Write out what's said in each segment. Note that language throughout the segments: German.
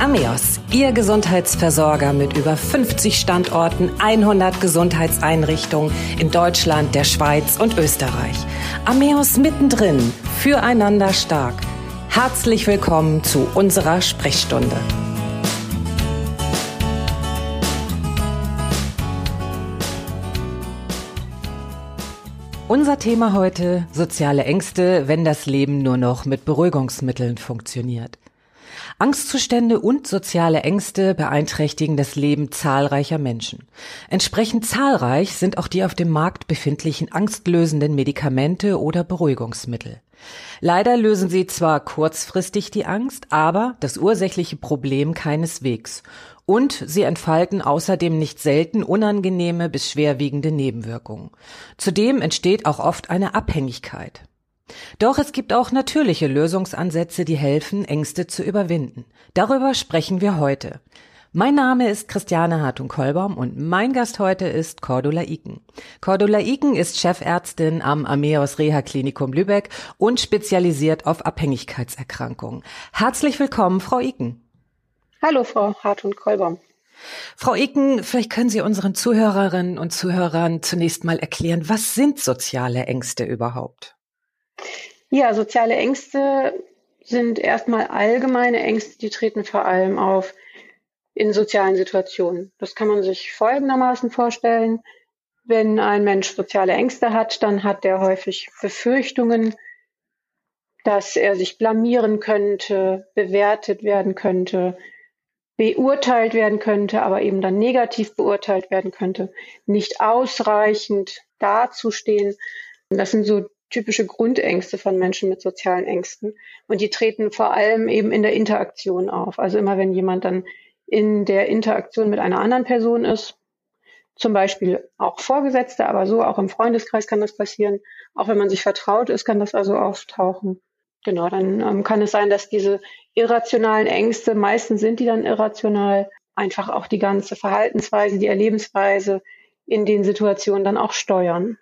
Ameos, Ihr Gesundheitsversorger mit über 50 Standorten, 100 Gesundheitseinrichtungen in Deutschland, der Schweiz und Österreich. Ameos mittendrin, füreinander stark. Herzlich willkommen zu unserer Sprechstunde. Unser Thema heute soziale Ängste, wenn das Leben nur noch mit Beruhigungsmitteln funktioniert. Angstzustände und soziale Ängste beeinträchtigen das Leben zahlreicher Menschen. Entsprechend zahlreich sind auch die auf dem Markt befindlichen angstlösenden Medikamente oder Beruhigungsmittel. Leider lösen sie zwar kurzfristig die Angst, aber das ursächliche Problem keineswegs. Und sie entfalten außerdem nicht selten unangenehme bis schwerwiegende Nebenwirkungen. Zudem entsteht auch oft eine Abhängigkeit. Doch es gibt auch natürliche Lösungsansätze, die helfen, Ängste zu überwinden. Darüber sprechen wir heute. Mein Name ist Christiane Hartung-Kollbaum und mein Gast heute ist Cordula Iken. Cordula Iken ist Chefärztin am Ameos Reha Klinikum Lübeck und spezialisiert auf Abhängigkeitserkrankungen. Herzlich willkommen, Frau Iken. Hallo, Frau Hartung-Kollbaum. Frau Iken, vielleicht können Sie unseren Zuhörerinnen und Zuhörern zunächst mal erklären, was sind soziale Ängste überhaupt? Ja, soziale Ängste sind erstmal allgemeine Ängste, die treten vor allem auf in sozialen Situationen. Das kann man sich folgendermaßen vorstellen. Wenn ein Mensch soziale Ängste hat, dann hat er häufig Befürchtungen, dass er sich blamieren könnte, bewertet werden könnte, beurteilt werden könnte, aber eben dann negativ beurteilt werden könnte, nicht ausreichend dazustehen. Das sind so typische Grundängste von Menschen mit sozialen Ängsten. Und die treten vor allem eben in der Interaktion auf. Also immer wenn jemand dann in der Interaktion mit einer anderen Person ist, zum Beispiel auch Vorgesetzte, aber so auch im Freundeskreis kann das passieren. Auch wenn man sich vertraut ist, kann das also auftauchen. Genau, dann ähm, kann es sein, dass diese irrationalen Ängste, meistens sind die dann irrational, einfach auch die ganze Verhaltensweise, die Erlebensweise in den Situationen dann auch steuern.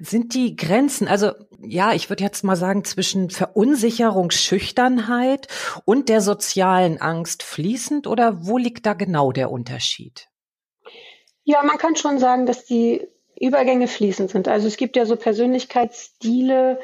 Sind die Grenzen, also ja, ich würde jetzt mal sagen, zwischen Verunsicherung, Schüchternheit und der sozialen Angst fließend oder wo liegt da genau der Unterschied? Ja, man kann schon sagen, dass die Übergänge fließend sind. Also es gibt ja so Persönlichkeitsstile,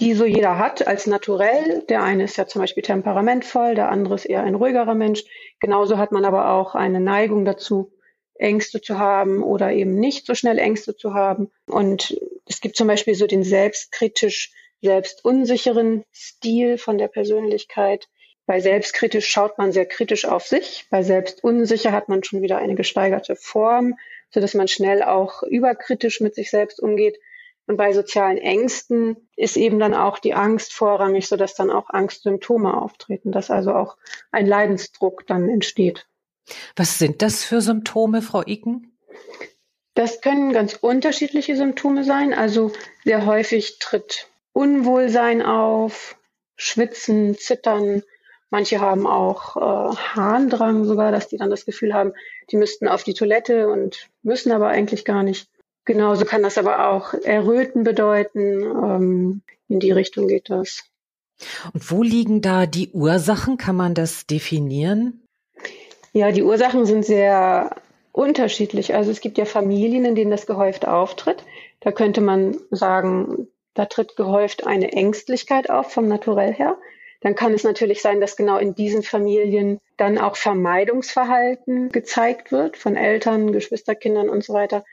die so jeder hat als naturell. Der eine ist ja zum Beispiel temperamentvoll, der andere ist eher ein ruhigerer Mensch. Genauso hat man aber auch eine Neigung dazu, Ängste zu haben oder eben nicht so schnell Ängste zu haben. Und es gibt zum Beispiel so den selbstkritisch, selbstunsicheren Stil von der Persönlichkeit. Bei selbstkritisch schaut man sehr kritisch auf sich. Bei selbstunsicher hat man schon wieder eine gesteigerte Form, so dass man schnell auch überkritisch mit sich selbst umgeht. Und bei sozialen Ängsten ist eben dann auch die Angst vorrangig, so dass dann auch Angstsymptome auftreten, dass also auch ein Leidensdruck dann entsteht. Was sind das für Symptome, Frau Iken? Das können ganz unterschiedliche Symptome sein. Also sehr häufig tritt Unwohlsein auf, Schwitzen, Zittern. Manche haben auch äh, Harndrang sogar, dass die dann das Gefühl haben, die müssten auf die Toilette und müssen aber eigentlich gar nicht. Genauso kann das aber auch Erröten bedeuten. Ähm, in die Richtung geht das. Und wo liegen da die Ursachen? Kann man das definieren? Ja, die Ursachen sind sehr unterschiedlich. Also es gibt ja Familien, in denen das gehäuft auftritt. Da könnte man sagen, da tritt gehäuft eine Ängstlichkeit auf vom Naturell her. Dann kann es natürlich sein, dass genau in diesen Familien dann auch Vermeidungsverhalten gezeigt wird von Eltern, Geschwisterkindern und so weiter,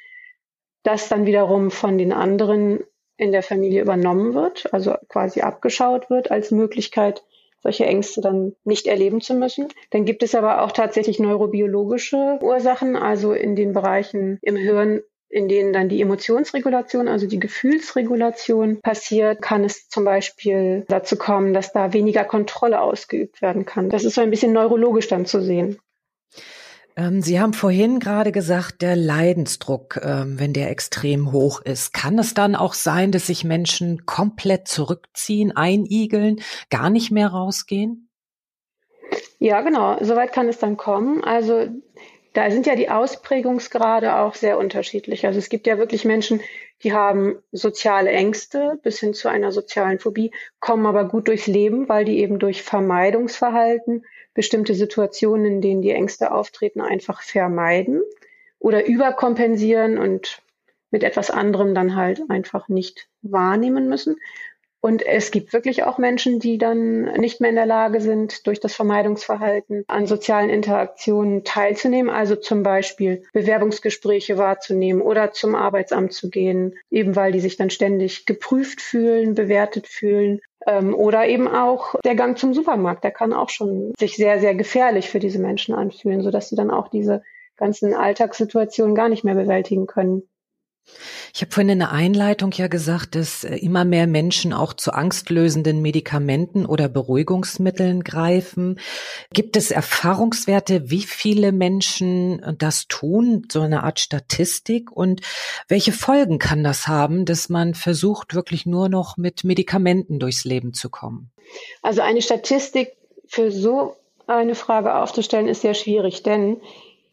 das dann wiederum von den anderen in der Familie übernommen wird, also quasi abgeschaut wird als Möglichkeit, solche Ängste dann nicht erleben zu müssen. Dann gibt es aber auch tatsächlich neurobiologische Ursachen, also in den Bereichen im Hirn, in denen dann die Emotionsregulation, also die Gefühlsregulation passiert, kann es zum Beispiel dazu kommen, dass da weniger Kontrolle ausgeübt werden kann. Das ist so ein bisschen neurologisch dann zu sehen. Ähm, Sie haben vorhin gerade gesagt, der Leidensdruck, ähm, wenn der extrem hoch ist. Kann es dann auch sein, dass sich Menschen komplett zurückziehen, einigeln, gar nicht mehr rausgehen? Ja, genau. Soweit kann es dann kommen. Also da sind ja die Ausprägungsgrade auch sehr unterschiedlich. Also es gibt ja wirklich Menschen, die haben soziale Ängste bis hin zu einer sozialen Phobie, kommen aber gut durchs Leben, weil die eben durch Vermeidungsverhalten bestimmte Situationen, in denen die Ängste auftreten, einfach vermeiden oder überkompensieren und mit etwas anderem dann halt einfach nicht wahrnehmen müssen. Und es gibt wirklich auch Menschen, die dann nicht mehr in der Lage sind, durch das Vermeidungsverhalten an sozialen Interaktionen teilzunehmen, also zum Beispiel Bewerbungsgespräche wahrzunehmen oder zum Arbeitsamt zu gehen, eben weil die sich dann ständig geprüft fühlen, bewertet fühlen. Ähm, oder eben auch der Gang zum Supermarkt, der kann auch schon sich sehr, sehr gefährlich für diese Menschen anfühlen, sodass sie dann auch diese ganzen Alltagssituationen gar nicht mehr bewältigen können. Ich habe vorhin in der Einleitung ja gesagt, dass äh, immer mehr Menschen auch zu angstlösenden Medikamenten oder Beruhigungsmitteln greifen. Gibt es Erfahrungswerte, wie viele Menschen das tun, so eine Art Statistik? Und welche Folgen kann das haben, dass man versucht, wirklich nur noch mit Medikamenten durchs Leben zu kommen? Also eine Statistik für so eine Frage aufzustellen, ist sehr schwierig, denn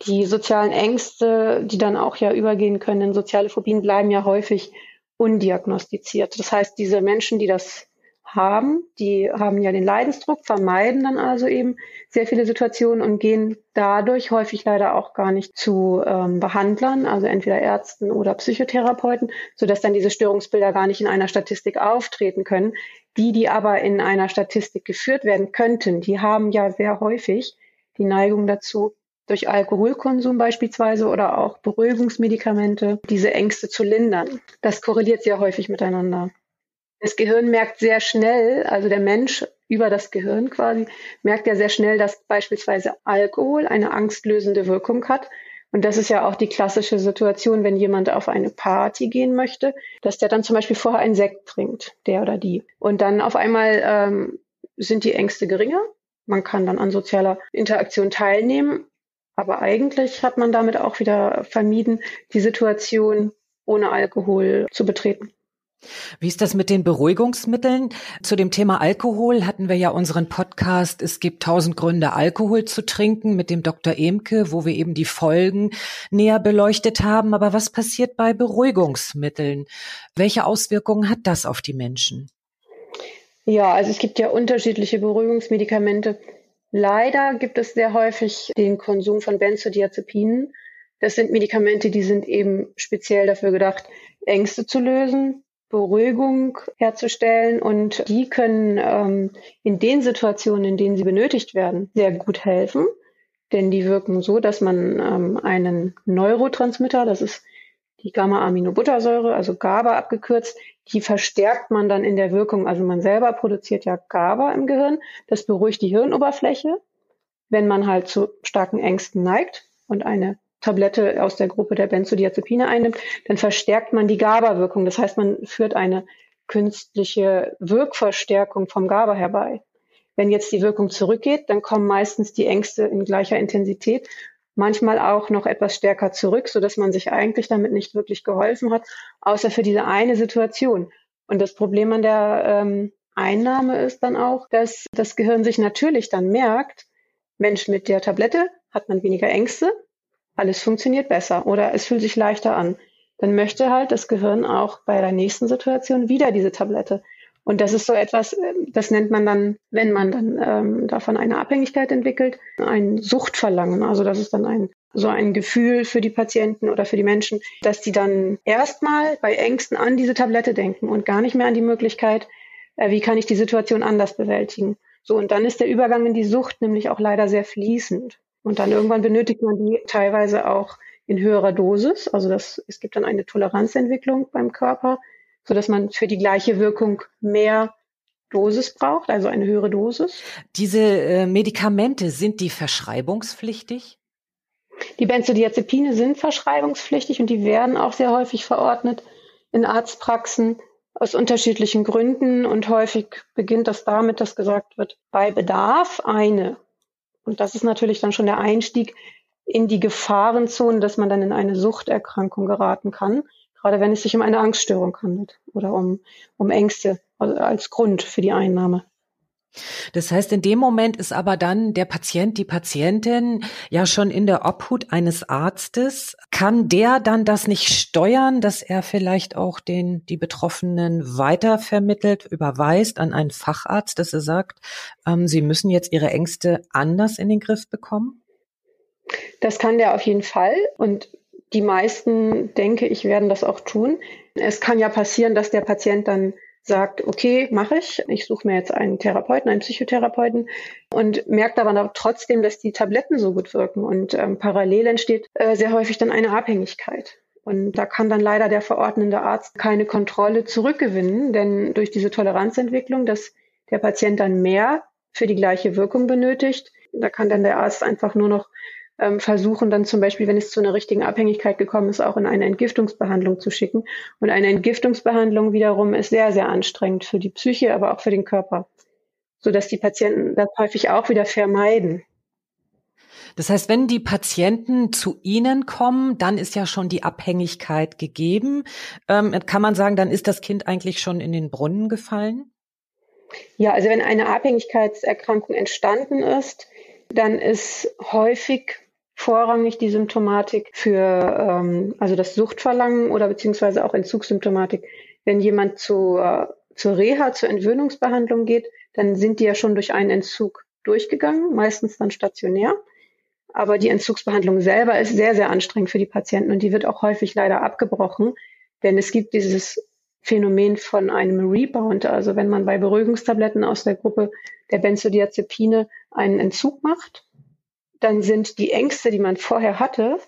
die sozialen Ängste, die dann auch ja übergehen können in soziale Phobien, bleiben ja häufig undiagnostiziert. Das heißt, diese Menschen, die das haben, die haben ja den Leidensdruck, vermeiden dann also eben sehr viele Situationen und gehen dadurch häufig leider auch gar nicht zu ähm, Behandlern, also entweder Ärzten oder Psychotherapeuten, sodass dann diese Störungsbilder gar nicht in einer Statistik auftreten können. Die, die aber in einer Statistik geführt werden könnten, die haben ja sehr häufig die Neigung dazu, durch Alkoholkonsum beispielsweise oder auch Beruhigungsmedikamente diese Ängste zu lindern. Das korreliert sehr häufig miteinander. Das Gehirn merkt sehr schnell, also der Mensch über das Gehirn quasi, merkt ja sehr schnell, dass beispielsweise Alkohol eine angstlösende Wirkung hat. Und das ist ja auch die klassische Situation, wenn jemand auf eine Party gehen möchte, dass der dann zum Beispiel vorher einen Sekt trinkt, der oder die. Und dann auf einmal ähm, sind die Ängste geringer. Man kann dann an sozialer Interaktion teilnehmen aber eigentlich hat man damit auch wieder vermieden, die Situation ohne Alkohol zu betreten. Wie ist das mit den Beruhigungsmitteln? Zu dem Thema Alkohol hatten wir ja unseren Podcast Es gibt tausend Gründe, Alkohol zu trinken mit dem Dr. Emke, wo wir eben die Folgen näher beleuchtet haben. Aber was passiert bei Beruhigungsmitteln? Welche Auswirkungen hat das auf die Menschen? Ja, also es gibt ja unterschiedliche Beruhigungsmedikamente. Leider gibt es sehr häufig den Konsum von Benzodiazepinen. Das sind Medikamente, die sind eben speziell dafür gedacht, Ängste zu lösen, Beruhigung herzustellen und die können ähm, in den Situationen, in denen sie benötigt werden, sehr gut helfen. Denn die wirken so, dass man ähm, einen Neurotransmitter, das ist die Gamma-Aminobuttersäure, also GABA abgekürzt, die verstärkt man dann in der Wirkung. Also man selber produziert ja GABA im Gehirn. Das beruhigt die Hirnoberfläche. Wenn man halt zu starken Ängsten neigt und eine Tablette aus der Gruppe der Benzodiazepine einnimmt, dann verstärkt man die GABA-Wirkung. Das heißt, man führt eine künstliche Wirkverstärkung vom GABA herbei. Wenn jetzt die Wirkung zurückgeht, dann kommen meistens die Ängste in gleicher Intensität manchmal auch noch etwas stärker zurück, so dass man sich eigentlich damit nicht wirklich geholfen hat, außer für diese eine Situation. Und das Problem an der ähm, Einnahme ist dann auch, dass das Gehirn sich natürlich dann merkt, Mensch, mit der Tablette hat man weniger Ängste, alles funktioniert besser oder es fühlt sich leichter an. Dann möchte halt das Gehirn auch bei der nächsten Situation wieder diese Tablette. Und das ist so etwas, ähm, das nennt man dann, wenn man dann ähm, davon eine Abhängigkeit entwickelt, ein Suchtverlangen. Also das ist dann ein so ein Gefühl für die Patienten oder für die Menschen, dass die dann erstmal bei Ängsten an diese Tablette denken und gar nicht mehr an die Möglichkeit, äh, wie kann ich die Situation anders bewältigen. So, und dann ist der Übergang in die Sucht nämlich auch leider sehr fließend. Und dann irgendwann benötigt man die teilweise auch in höherer Dosis. Also das, es gibt dann eine Toleranzentwicklung beim Körper so dass man für die gleiche Wirkung mehr Dosis braucht, also eine höhere Dosis. Diese äh, Medikamente, sind die verschreibungspflichtig? Die Benzodiazepine sind verschreibungspflichtig und die werden auch sehr häufig verordnet in Arztpraxen aus unterschiedlichen Gründen und häufig beginnt das damit, dass gesagt wird, bei Bedarf eine. Und das ist natürlich dann schon der Einstieg in die Gefahrenzone, dass man dann in eine Suchterkrankung geraten kann gerade wenn es sich um eine Angststörung handelt oder um, um Ängste als Grund für die Einnahme. Das heißt, in dem Moment ist aber dann der Patient, die Patientin ja schon in der Obhut eines Arztes. Kann der dann das nicht steuern, dass er vielleicht auch den, die Betroffenen weitervermittelt, überweist an einen Facharzt, dass er sagt, ähm, sie müssen jetzt ihre Ängste anders in den Griff bekommen? Das kann der auf jeden Fall. Und die meisten, denke ich, werden das auch tun. Es kann ja passieren, dass der Patient dann sagt, okay, mache ich. Ich suche mir jetzt einen Therapeuten, einen Psychotherapeuten und merkt aber trotzdem, dass die Tabletten so gut wirken. Und ähm, parallel entsteht äh, sehr häufig dann eine Abhängigkeit. Und da kann dann leider der verordnende Arzt keine Kontrolle zurückgewinnen, denn durch diese Toleranzentwicklung, dass der Patient dann mehr für die gleiche Wirkung benötigt, da kann dann der Arzt einfach nur noch ähm, versuchen dann zum Beispiel, wenn es zu einer richtigen Abhängigkeit gekommen ist, auch in eine Entgiftungsbehandlung zu schicken. Und eine Entgiftungsbehandlung wiederum ist sehr, sehr anstrengend für die Psyche, aber auch für den Körper, sodass die Patienten das häufig auch wieder vermeiden. Das heißt, wenn die Patienten zu Ihnen kommen, dann ist ja schon die Abhängigkeit gegeben. Ähm, kann man sagen, dann ist das Kind eigentlich schon in den Brunnen gefallen? Ja, also wenn eine Abhängigkeitserkrankung entstanden ist, dann ist häufig vorrangig die Symptomatik für ähm, also das Suchtverlangen oder beziehungsweise auch Entzugssymptomatik. Wenn jemand zu, äh, zur Reha, zur Entwöhnungsbehandlung geht, dann sind die ja schon durch einen Entzug durchgegangen, meistens dann stationär. Aber die Entzugsbehandlung selber ist sehr, sehr anstrengend für die Patienten und die wird auch häufig leider abgebrochen, denn es gibt dieses Phänomen von einem Rebound. Also wenn man bei Beruhigungstabletten aus der Gruppe der Benzodiazepine einen Entzug macht, dann sind die Ängste, die man vorher hatte,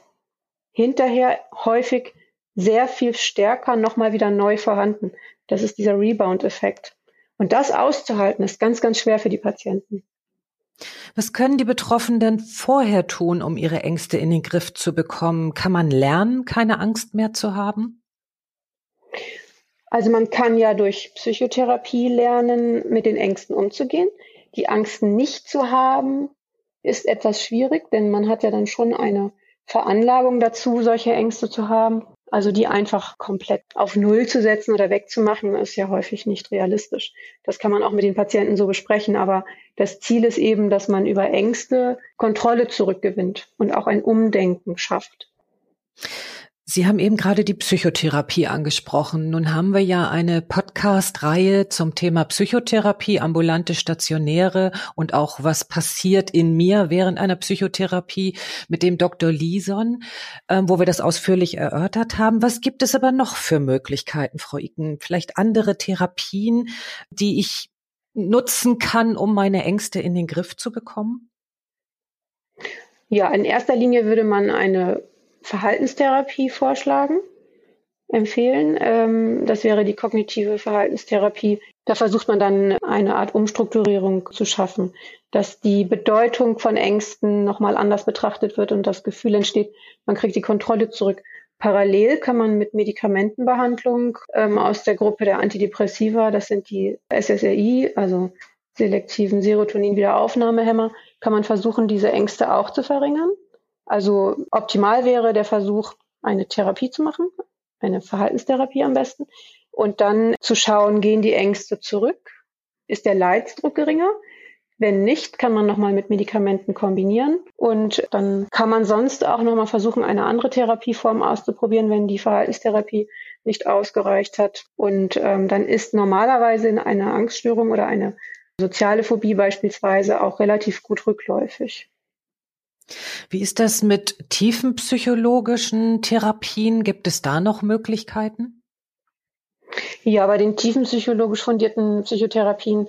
hinterher häufig sehr viel stärker nochmal wieder neu vorhanden. Das ist dieser Rebound-Effekt. Und das auszuhalten, ist ganz, ganz schwer für die Patienten. Was können die Betroffenen vorher tun, um ihre Ängste in den Griff zu bekommen? Kann man lernen, keine Angst mehr zu haben? Also man kann ja durch Psychotherapie lernen, mit den Ängsten umzugehen. Die Angst nicht zu haben, ist etwas schwierig, denn man hat ja dann schon eine Veranlagung dazu, solche Ängste zu haben. Also die einfach komplett auf Null zu setzen oder wegzumachen, ist ja häufig nicht realistisch. Das kann man auch mit den Patienten so besprechen. Aber das Ziel ist eben, dass man über Ängste Kontrolle zurückgewinnt und auch ein Umdenken schafft. Sie haben eben gerade die Psychotherapie angesprochen. Nun haben wir ja eine Podcast-Reihe zum Thema Psychotherapie, ambulante Stationäre und auch was passiert in mir während einer Psychotherapie mit dem Dr. Lison, äh, wo wir das ausführlich erörtert haben. Was gibt es aber noch für Möglichkeiten, Frau Iken? Vielleicht andere Therapien, die ich nutzen kann, um meine Ängste in den Griff zu bekommen? Ja, in erster Linie würde man eine Verhaltenstherapie vorschlagen, empfehlen. Ähm, das wäre die kognitive Verhaltenstherapie. Da versucht man dann eine Art Umstrukturierung zu schaffen, dass die Bedeutung von Ängsten nochmal anders betrachtet wird und das Gefühl entsteht, man kriegt die Kontrolle zurück. Parallel kann man mit Medikamentenbehandlung ähm, aus der Gruppe der Antidepressiva, das sind die SSRI, also selektiven Serotonin-Wiederaufnahmehämmer, kann man versuchen, diese Ängste auch zu verringern. Also optimal wäre der Versuch, eine Therapie zu machen, eine Verhaltenstherapie am besten, und dann zu schauen, gehen die Ängste zurück? Ist der Leidsdruck geringer? Wenn nicht, kann man nochmal mit Medikamenten kombinieren und dann kann man sonst auch nochmal versuchen, eine andere Therapieform auszuprobieren, wenn die Verhaltenstherapie nicht ausgereicht hat. Und ähm, dann ist normalerweise in einer Angststörung oder eine soziale Phobie beispielsweise auch relativ gut rückläufig. Wie ist das mit tiefenpsychologischen Therapien? Gibt es da noch Möglichkeiten? Ja, bei den tiefenpsychologisch fundierten Psychotherapien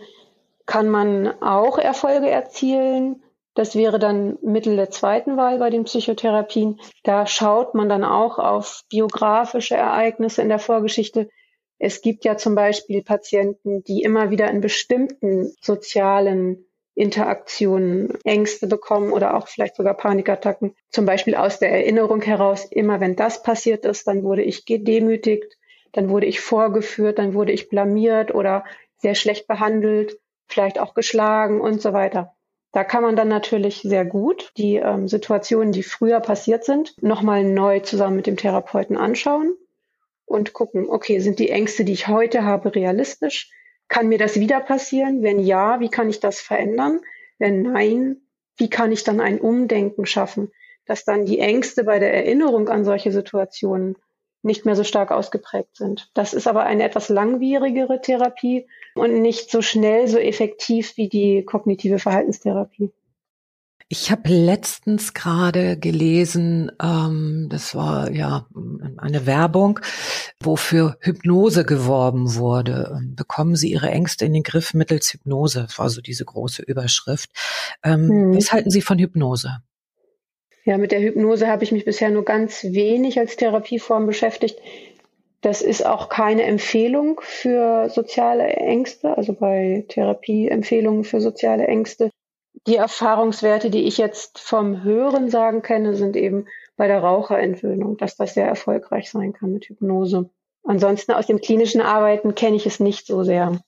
kann man auch Erfolge erzielen. Das wäre dann Mittel der zweiten Wahl bei den Psychotherapien. Da schaut man dann auch auf biografische Ereignisse in der Vorgeschichte. Es gibt ja zum Beispiel Patienten, die immer wieder in bestimmten sozialen Interaktionen Ängste bekommen oder auch vielleicht sogar Panikattacken. Zum Beispiel aus der Erinnerung heraus, immer wenn das passiert ist, dann wurde ich gedemütigt, dann wurde ich vorgeführt, dann wurde ich blamiert oder sehr schlecht behandelt, vielleicht auch geschlagen und so weiter. Da kann man dann natürlich sehr gut die ähm, Situationen, die früher passiert sind, nochmal neu zusammen mit dem Therapeuten anschauen und gucken, okay, sind die Ängste, die ich heute habe, realistisch? Kann mir das wieder passieren? Wenn ja, wie kann ich das verändern? Wenn nein, wie kann ich dann ein Umdenken schaffen, dass dann die Ängste bei der Erinnerung an solche Situationen nicht mehr so stark ausgeprägt sind. Das ist aber eine etwas langwierigere Therapie und nicht so schnell so effektiv wie die kognitive Verhaltenstherapie. Ich habe letztens gerade gelesen, ähm, das war ja eine Werbung, wofür Hypnose geworben wurde. Bekommen Sie Ihre Ängste in den Griff mittels Hypnose? Das war so diese große Überschrift. Ähm, hm. Was halten Sie von Hypnose? Ja, mit der Hypnose habe ich mich bisher nur ganz wenig als Therapieform beschäftigt. Das ist auch keine Empfehlung für soziale Ängste, also bei Therapieempfehlungen für soziale Ängste die Erfahrungswerte, die ich jetzt vom Hören sagen kenne, sind eben bei der Raucherentwöhnung, dass das sehr erfolgreich sein kann mit Hypnose. Ansonsten aus dem klinischen Arbeiten kenne ich es nicht so sehr.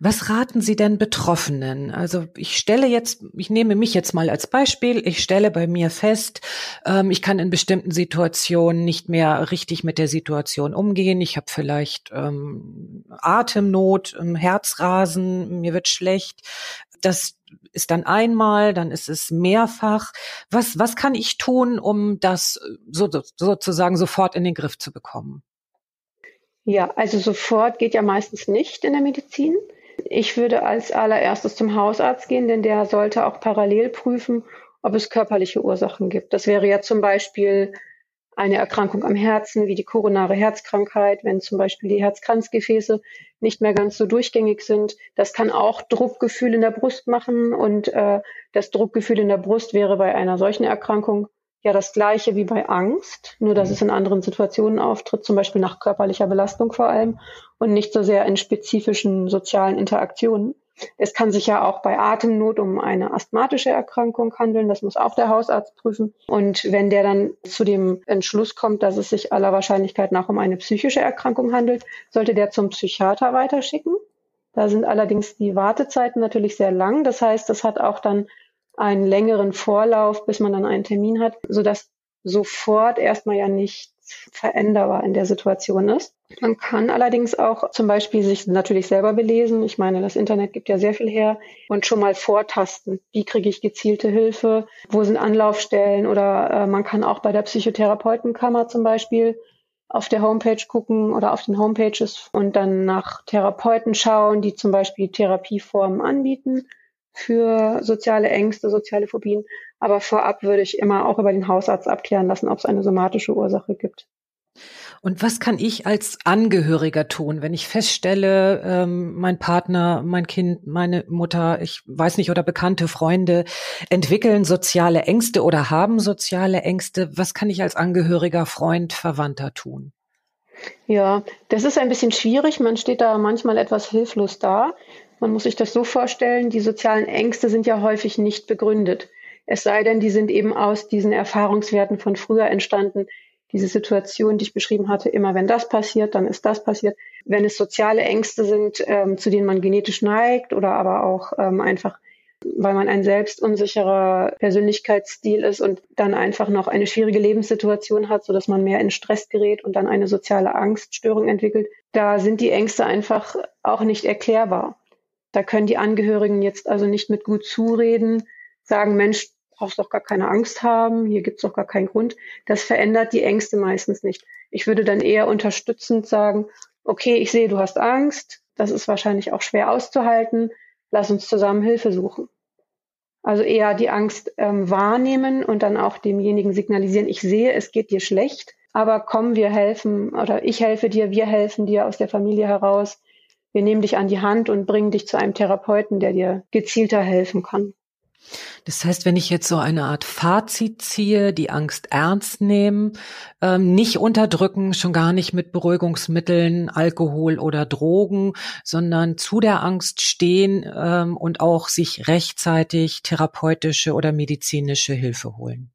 Was raten Sie denn Betroffenen? Also ich stelle jetzt, ich nehme mich jetzt mal als Beispiel, ich stelle bei mir fest, ähm, ich kann in bestimmten Situationen nicht mehr richtig mit der Situation umgehen. Ich habe vielleicht ähm, Atemnot, ähm, Herzrasen, mir wird schlecht. Das ist dann einmal, dann ist es mehrfach. Was, was kann ich tun, um das so, sozusagen sofort in den Griff zu bekommen? Ja, also sofort geht ja meistens nicht in der Medizin. Ich würde als allererstes zum Hausarzt gehen, denn der sollte auch parallel prüfen, ob es körperliche Ursachen gibt. Das wäre ja zum Beispiel eine Erkrankung am Herzen, wie die koronare Herzkrankheit, wenn zum Beispiel die Herzkranzgefäße nicht mehr ganz so durchgängig sind. Das kann auch Druckgefühl in der Brust machen und äh, das Druckgefühl in der Brust wäre bei einer solchen Erkrankung ja das gleiche wie bei Angst, nur dass es in anderen Situationen auftritt, zum Beispiel nach körperlicher Belastung vor allem und nicht so sehr in spezifischen sozialen Interaktionen. Es kann sich ja auch bei Atemnot um eine asthmatische Erkrankung handeln. Das muss auch der Hausarzt prüfen. Und wenn der dann zu dem Entschluss kommt, dass es sich aller Wahrscheinlichkeit nach um eine psychische Erkrankung handelt, sollte der zum Psychiater weiterschicken. Da sind allerdings die Wartezeiten natürlich sehr lang. Das heißt, das hat auch dann einen längeren Vorlauf, bis man dann einen Termin hat, sodass sofort erstmal ja nicht veränderbar in der Situation ist. Man kann allerdings auch zum Beispiel sich natürlich selber belesen. Ich meine, das Internet gibt ja sehr viel her und schon mal vortasten. Wie kriege ich gezielte Hilfe? Wo sind Anlaufstellen? Oder äh, man kann auch bei der Psychotherapeutenkammer zum Beispiel auf der Homepage gucken oder auf den Homepages und dann nach Therapeuten schauen, die zum Beispiel Therapieformen anbieten für soziale Ängste, soziale Phobien. Aber vorab würde ich immer auch über den Hausarzt abklären lassen, ob es eine somatische Ursache gibt. Und was kann ich als Angehöriger tun, wenn ich feststelle, ähm, mein Partner, mein Kind, meine Mutter, ich weiß nicht, oder bekannte Freunde entwickeln soziale Ängste oder haben soziale Ängste? Was kann ich als Angehöriger, Freund, Verwandter tun? Ja, das ist ein bisschen schwierig. Man steht da manchmal etwas hilflos da. Man muss sich das so vorstellen, die sozialen Ängste sind ja häufig nicht begründet. Es sei denn, die sind eben aus diesen Erfahrungswerten von früher entstanden. Diese Situation, die ich beschrieben hatte, immer wenn das passiert, dann ist das passiert. Wenn es soziale Ängste sind, ähm, zu denen man genetisch neigt oder aber auch ähm, einfach, weil man ein selbst unsicherer Persönlichkeitsstil ist und dann einfach noch eine schwierige Lebenssituation hat, so dass man mehr in Stress gerät und dann eine soziale Angststörung entwickelt, da sind die Ängste einfach auch nicht erklärbar. Da können die Angehörigen jetzt also nicht mit gut zureden, sagen, Mensch, brauchst doch gar keine Angst haben, hier gibt's doch gar keinen Grund. Das verändert die Ängste meistens nicht. Ich würde dann eher unterstützend sagen, okay, ich sehe, du hast Angst, das ist wahrscheinlich auch schwer auszuhalten, lass uns zusammen Hilfe suchen. Also eher die Angst ähm, wahrnehmen und dann auch demjenigen signalisieren, ich sehe, es geht dir schlecht, aber komm, wir helfen oder ich helfe dir, wir helfen dir aus der Familie heraus wir nehmen dich an die Hand und bringen dich zu einem Therapeuten, der dir gezielter helfen kann. Das heißt, wenn ich jetzt so eine Art Fazit ziehe, die Angst ernst nehmen, ähm, nicht unterdrücken, schon gar nicht mit Beruhigungsmitteln, Alkohol oder Drogen, sondern zu der Angst stehen ähm, und auch sich rechtzeitig therapeutische oder medizinische Hilfe holen.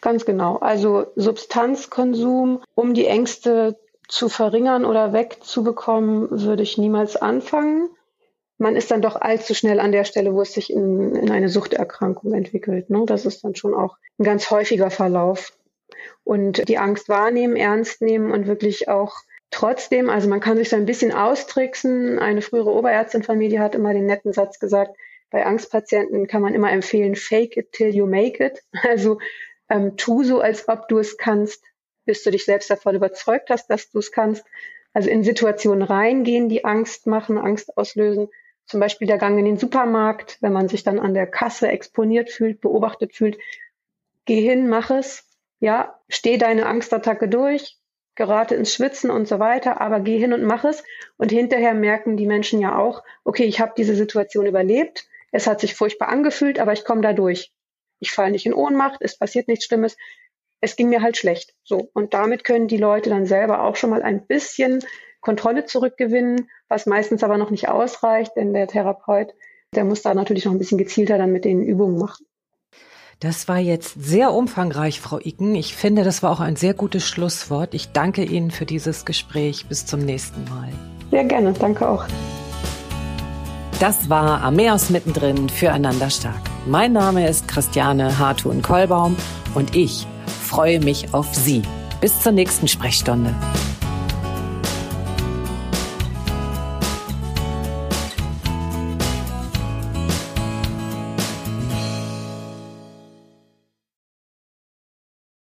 Ganz genau. Also Substanzkonsum, um die Ängste zu verringern oder wegzubekommen, würde ich niemals anfangen. Man ist dann doch allzu schnell an der Stelle, wo es sich in, in eine Suchterkrankung entwickelt. Ne? Das ist dann schon auch ein ganz häufiger Verlauf. Und die Angst wahrnehmen, ernst nehmen und wirklich auch Trotzdem, also man kann sich so ein bisschen austricksen. Eine frühere Oberärztin von mir, die hat immer den netten Satz gesagt, bei Angstpatienten kann man immer empfehlen, fake it till you make it. Also ähm, tu so, als ob du es kannst, bis du dich selbst davon überzeugt hast, dass du es kannst. Also in Situationen reingehen, die Angst machen, Angst auslösen. Zum Beispiel der Gang in den Supermarkt, wenn man sich dann an der Kasse exponiert fühlt, beobachtet fühlt. Geh hin, mach es. Ja, steh deine Angstattacke durch, gerate ins Schwitzen und so weiter, aber geh hin und mach es. Und hinterher merken die Menschen ja auch, okay, ich habe diese Situation überlebt. Es hat sich furchtbar angefühlt, aber ich komme da durch. Ich falle nicht in Ohnmacht, es passiert nichts Schlimmes es ging mir halt schlecht. So. Und damit können die Leute dann selber auch schon mal ein bisschen Kontrolle zurückgewinnen, was meistens aber noch nicht ausreicht, denn der Therapeut, der muss da natürlich noch ein bisschen gezielter dann mit den Übungen machen. Das war jetzt sehr umfangreich, Frau Icken. Ich finde, das war auch ein sehr gutes Schlusswort. Ich danke Ihnen für dieses Gespräch. Bis zum nächsten Mal. Sehr gerne, danke auch. Das war Ameos mittendrin füreinander stark. Mein Name ist Christiane Hartun-Kollbaum und ich freue mich auf Sie. Bis zur nächsten Sprechstunde.